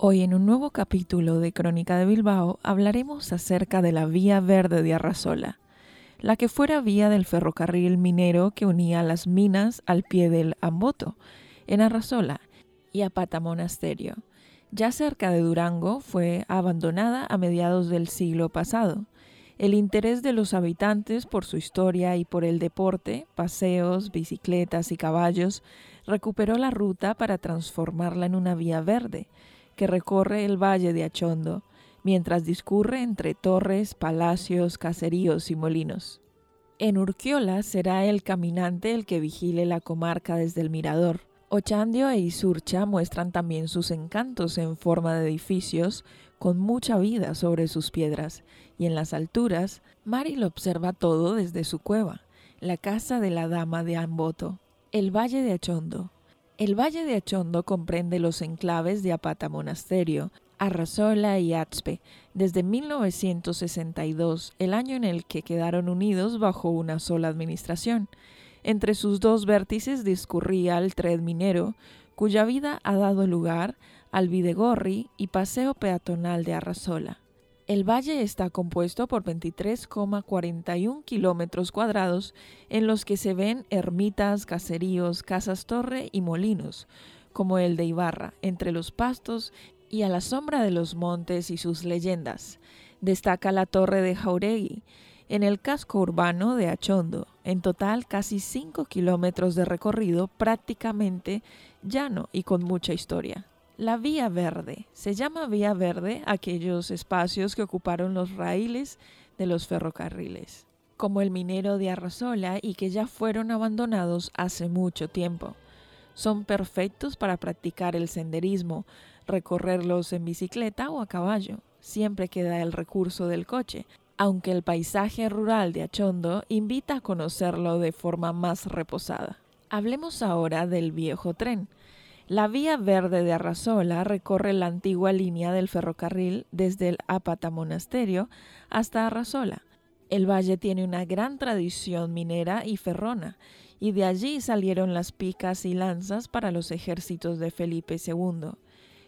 Hoy en un nuevo capítulo de Crónica de Bilbao hablaremos acerca de la Vía Verde de Arrasola la que fuera vía del ferrocarril minero que unía las minas al pie del Amboto, en Arrasola, y a Pata Monasterio. Ya cerca de Durango fue abandonada a mediados del siglo pasado. El interés de los habitantes por su historia y por el deporte, paseos, bicicletas y caballos, recuperó la ruta para transformarla en una vía verde que recorre el valle de Achondo, mientras discurre entre torres, palacios, caseríos y molinos. En Urquiola será el caminante el que vigile la comarca desde el mirador. Ochandio e Isurcha muestran también sus encantos en forma de edificios con mucha vida sobre sus piedras, y en las alturas, Mari lo observa todo desde su cueva, la casa de la dama de Amboto, el Valle de Achondo. El Valle de Achondo comprende los enclaves de Apata Monasterio, Arrasola y Atzpe desde 1962, el año en el que quedaron unidos bajo una sola administración. Entre sus dos vértices discurría el tren minero, cuya vida ha dado lugar al Videgorri y paseo peatonal de Arrasola. El valle está compuesto por 23,41 kilómetros cuadrados en los que se ven ermitas, caseríos, casas torre y molinos, como el de Ibarra, entre los pastos y a la sombra de los montes y sus leyendas. Destaca la torre de Jauregui, en el casco urbano de Achondo, en total casi 5 kilómetros de recorrido prácticamente llano y con mucha historia. La Vía Verde. Se llama Vía Verde aquellos espacios que ocuparon los raíles de los ferrocarriles, como el minero de Arrasola y que ya fueron abandonados hace mucho tiempo. Son perfectos para practicar el senderismo, recorrerlos en bicicleta o a caballo. Siempre queda el recurso del coche, aunque el paisaje rural de Achondo invita a conocerlo de forma más reposada. Hablemos ahora del viejo tren. La vía verde de Arrasola recorre la antigua línea del ferrocarril desde el Apata Monasterio hasta Arrasola. El valle tiene una gran tradición minera y ferrona, y de allí salieron las picas y lanzas para los ejércitos de Felipe II.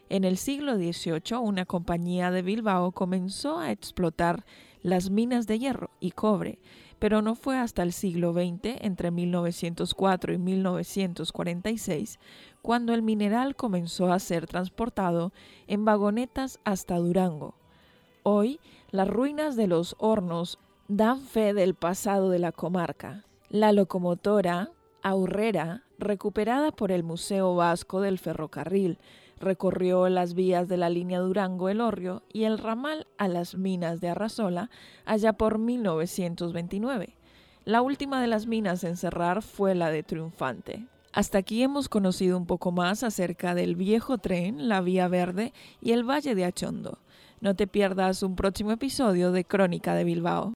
En el siglo XVIII, una compañía de Bilbao comenzó a explotar las minas de hierro y cobre, pero no fue hasta el siglo XX, entre 1904 y 1946, cuando el mineral comenzó a ser transportado en vagonetas hasta Durango. Hoy, las ruinas de los hornos dan fe del pasado de la comarca. La locomotora Aurrera, recuperada por el Museo Vasco del Ferrocarril, Recorrió las vías de la línea Durango-El y el ramal a las minas de Arrasola allá por 1929. La última de las minas en cerrar fue la de Triunfante. Hasta aquí hemos conocido un poco más acerca del viejo tren, la Vía Verde y el Valle de Achondo. No te pierdas un próximo episodio de Crónica de Bilbao.